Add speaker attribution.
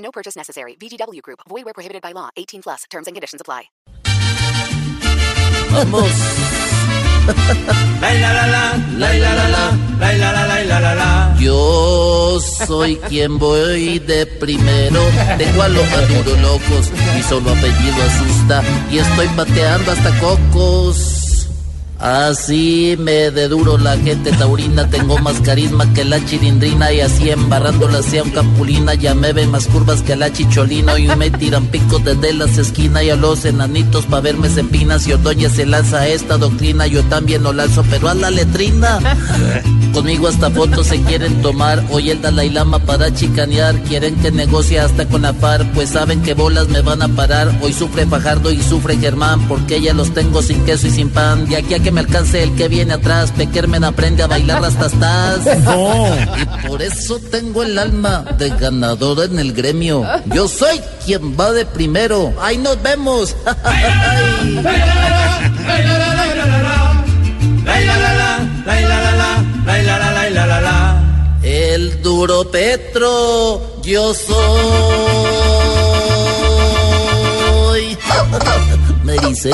Speaker 1: No purchase necessary. VGW Group. Void where prohibited by law. 18 plus. Terms and conditions apply.
Speaker 2: Vamos.
Speaker 3: La la la la, la la la la, la la la la.
Speaker 2: Yo soy quien voy de primero. Tengo a los maduros locos. Mi solo apellido asusta. Y estoy pateando hasta cocos. Así me de duro la gente taurina, tengo más carisma que la chilindrina y así embarrándola sea un capulina, ya me ven más curvas que la chicholina y me tiran picos desde las esquinas y a los enanitos pa' verme se empinas y Otoña se lanza a esta doctrina, yo también lo lanzo pero a la letrina. Conmigo hasta fotos se quieren tomar, hoy el Dalai Lama para chicanear, quieren que negocie hasta con la par, pues saben que bolas me van a parar, hoy sufre Fajardo y sufre Germán, porque ya los tengo sin queso y sin pan, de aquí a que me alcance el que viene atrás, Pequermen aprende a bailar las tastas. Y por eso tengo el alma de ganador en el gremio, yo soy quien va de primero, ahí nos vemos. El duro Petro, yo soy. Me dice.